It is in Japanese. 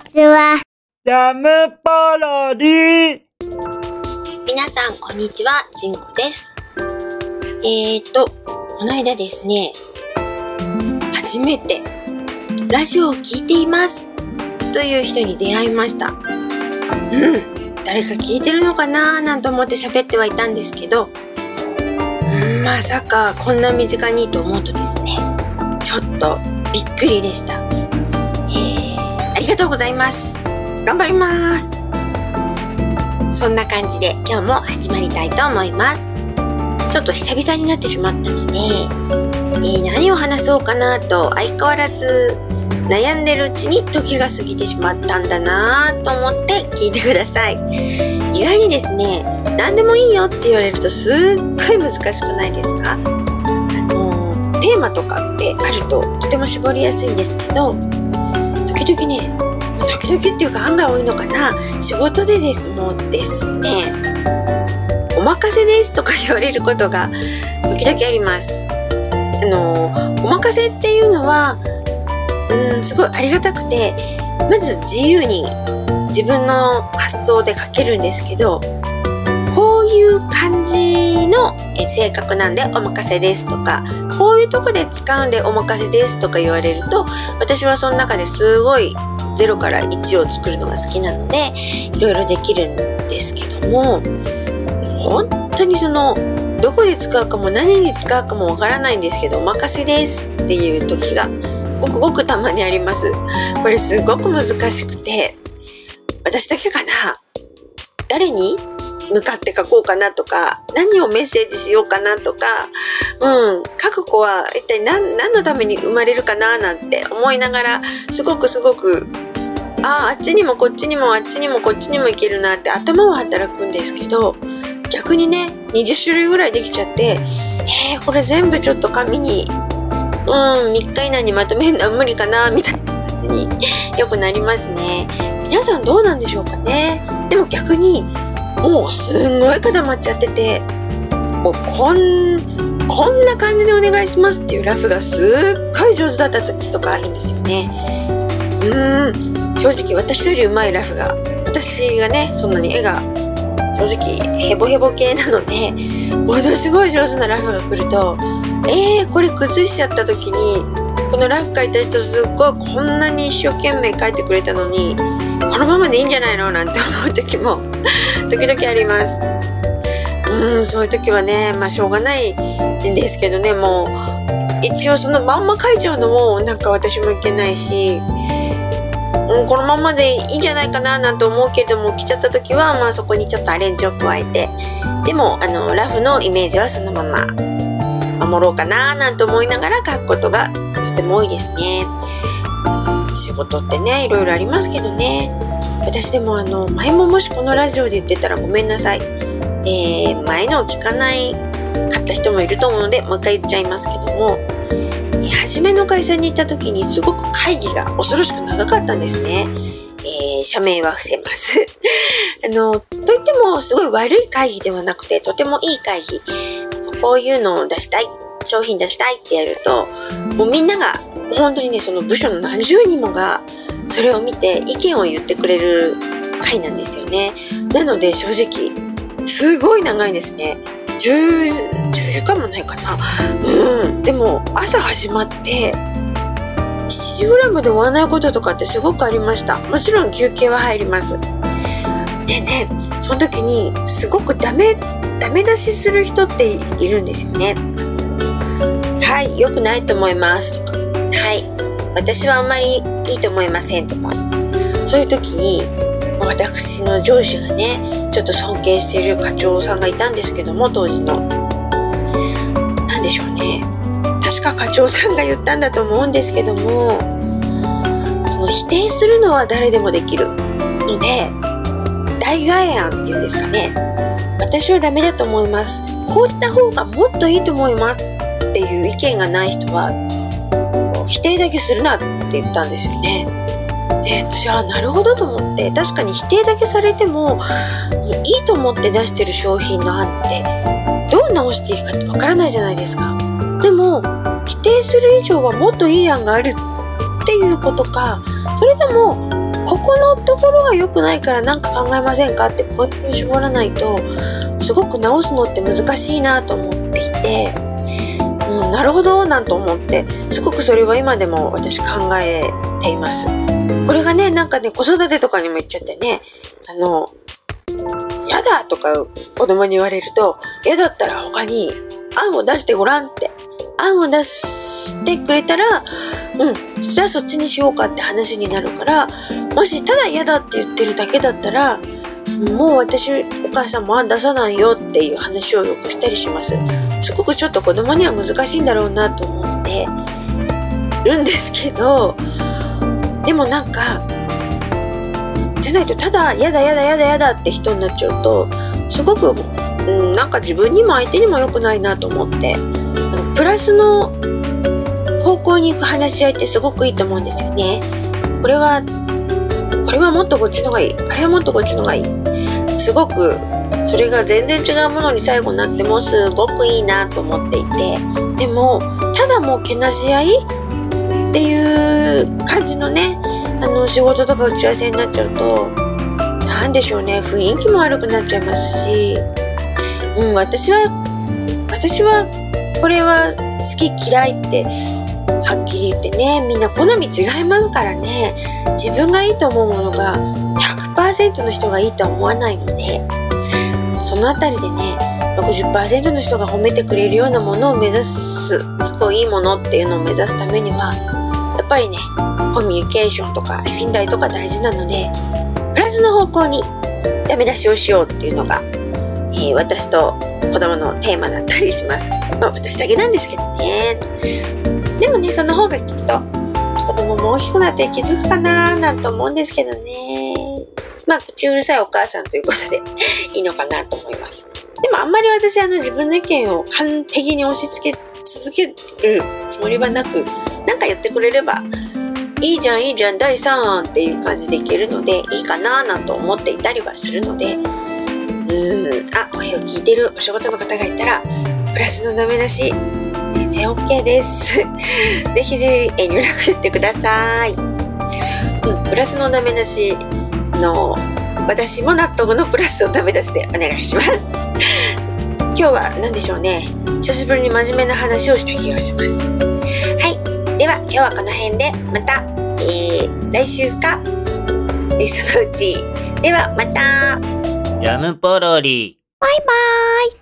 ちは。ジャムパロディ皆さん、こんにちは。ジンコです。えーと、この間ですね、初めて、ラジオを聞いています。という人に出会いました。うん。誰か聞いてるのかな？なんて思って喋ってはいたんですけど、うんまさかこんな身近にと思うとですね、ちょっとびっくりでした。ありがとうございます。頑張ります。そんな感じで今日も始まりたいと思います。ちょっと久々になってしまったので、えー何を話そうかなと相変わらず悩んでるうちに時が過ぎてしまったんだなと思って聞いてください。意外にですね、何でもいいよって言われるとすっごい難しくないですか？あのー、テーマとかってあるととても絞りやすいんですけど、時々ね、ま時々っていうか案外多いのかな。仕事でですもうですね。お任せですとか言われることが時々あります。あのお任せっていうのはうんすごいありがたくてまず自由に自分の発想で書けるんですけどいう感じの性格なんでお任せですとかこういうとこで使うんでお任せですとか言われると私はその中ですごい0から1を作るのが好きなのでいろいろできるんですけども本当にそのどこで使うかも何に使うかもわからないんですけどお任せですっていう時がごくごくたまにあります。これすごく難しくて私だけかな？誰に？向かって書こうかなとか何をメッセージしようかなとかうん書く子は一体何何のために生まれるかななんて思いながらすごくすごくあああっちにもこっちにもあっちにもこっちにもいけるなって頭は働くんですけど逆にね20種類ぐらいできちゃってえ、これ全部ちょっと紙にうん3日以内にまとめるのは無理かなみたいな感じによくなりますね。皆さんどうなんでしょうかね。でも逆にもうすんごい固まっちゃってて。もうこんこんな感じでお願いしますっていうラフがすっごい上手だった時とかあるんですよね。うーん正直私より上手いラフが私がねそんなに絵が正直ヘボヘボ系なのでものすごい上手なラフが来るとえー、これ崩しちゃった時にこのラフ描いた人すっごいこんなに一生懸命描いてくれたのにこのままでいいんじゃないの？なんて思う時も 時々あります。うんそういう時はねまあしょうがないんですけどね。もう一応そのまんま描いちゃうのもなんか私もいけないしうん、このままでいいんじゃないかななんて思うけれども来ちゃった時はまあそこにちょっとアレンジを加えてでもあのラフのイメージはそのまま守ろうかななんて思いながら書くことがとても多いですね。仕事ってねいろいろありますけどね私でもあの前ももしこのラジオで言ってたらごめんなさい。えー前のを聞かないかった人もいると思うのでもう一回言っちゃいますけどもえー初めの会社に行った時にすごく会議が恐ろしく長かったんですね。えー社名は伏せます。あの、といってもすごい悪い会議ではなくて、とてもいい会議。こういうのを出したい、商品出したいってやると、もうみんなが、本当にね、その部署の何十人もが、それを見て意見を言ってくれる会なんですよね。なので正直、すごい長いんですね。10、10時間もないかな。うん。でも、朝始まって、7時ぐらいまで終わらないこととかってすごくありました。もちろん休憩は入ります。でね、その時にすごくダメ、ダメ出しする人っているんですよね。あのはい、良くないと思いますとか、はい、私はあんまりいいと思いませんとか、そういう時に、私の上司がね、ちょっと尊敬している課長さんがいたんですけども、当時の。なんでしょうね。確か課長さんが言ったんだと思うんですけども、その否定するのは誰でもできるので、代替案っていうんですかね。私はダメだと思います。こうした方がもっといいと思いますっていう意見がない人は、否定だけするなって言ったんですよね。で、私はなるほどと思って、確かに否定だけされても、いいと思って出してる商品の案って、どう直していいかってわからないじゃないですか。でも、否定する以上はもっといい案があるっていうことか、それとも、ここのところが良くないから何か考えませんかってポイントを絞らないとすごく直すのって難しいなと思っていて、なるほどなんと思って。すごくそれは今でも私考えています。これがねなんかね子育てとかにも言っちゃってねあのやだとか子供に言われると嫌だったら他に案を出してごらんって。案を出してくれたらうんじゃあそっちにしようかって話になるからもしただ嫌だって言ってるだけだったらもう私お母さんも案出さないよっていう話をよくしたりします。すごくちょっと子供には難しいんだろうなと思ってるんですけどでもなんかじゃないとただ嫌だ嫌だ嫌だ嫌だって人になっちゃうとすごく、うん、なんか自分にも相手にも良くないなと思ってあのプラスの方向に行く話し合いってすごくいいと思うんですよね。これはこれはもっとこっちのがいいあれはもっとこっちのがいいすごくそれが全然違うものに最後になってもすごくいいなと思っていて。でもただもうけなし合いっていう感じのねあの仕事とか打ち合わせになっちゃうと何でしょうね。雰囲気も悪くなっちゃいますし。うん私は私はこれは好き嫌いってはっきり言ってねみんな好み違いますからね。自分がいいと思うものが100%の人がいいとは思わないので。その辺りでね60%の人が褒めてくれるようなものを目指すすごいいいものっていうのを目指すためにはやっぱりねコミュニケーションとか信頼とか大事なのでプラスの方向にダメ出しをしようっていうのが、えー、私と子供のテーマだったりします。まあ私だけなんですけどね。でもね、その方がきっと子供も大きくなって気づくかななんて思うんですけどね。まあ口うるさいお母さんということで いいのかなと思います。でもあんまり私あの自分の意見を完璧に押し付け続けるつもりはなく、なんか言ってくれればいいじゃんいいじゃん第3案っていう感じでいけるのでいいかななんて思っていたりはするのでうーんあこれを聞いてるお仕事の方がいたらプラスのダメ出し全然 OK です。ぜひぜひ遠慮なく言ってください、うん、プラスのダメ出しの私も納得のプラスのダメ出しでお願いします今日は何でしょうね久しぶりに真面目な話をした気がしますはいでは今日はこの辺でまたえー、来週か、えそのうち。では、また。ジャムポロリ。バイバーイ。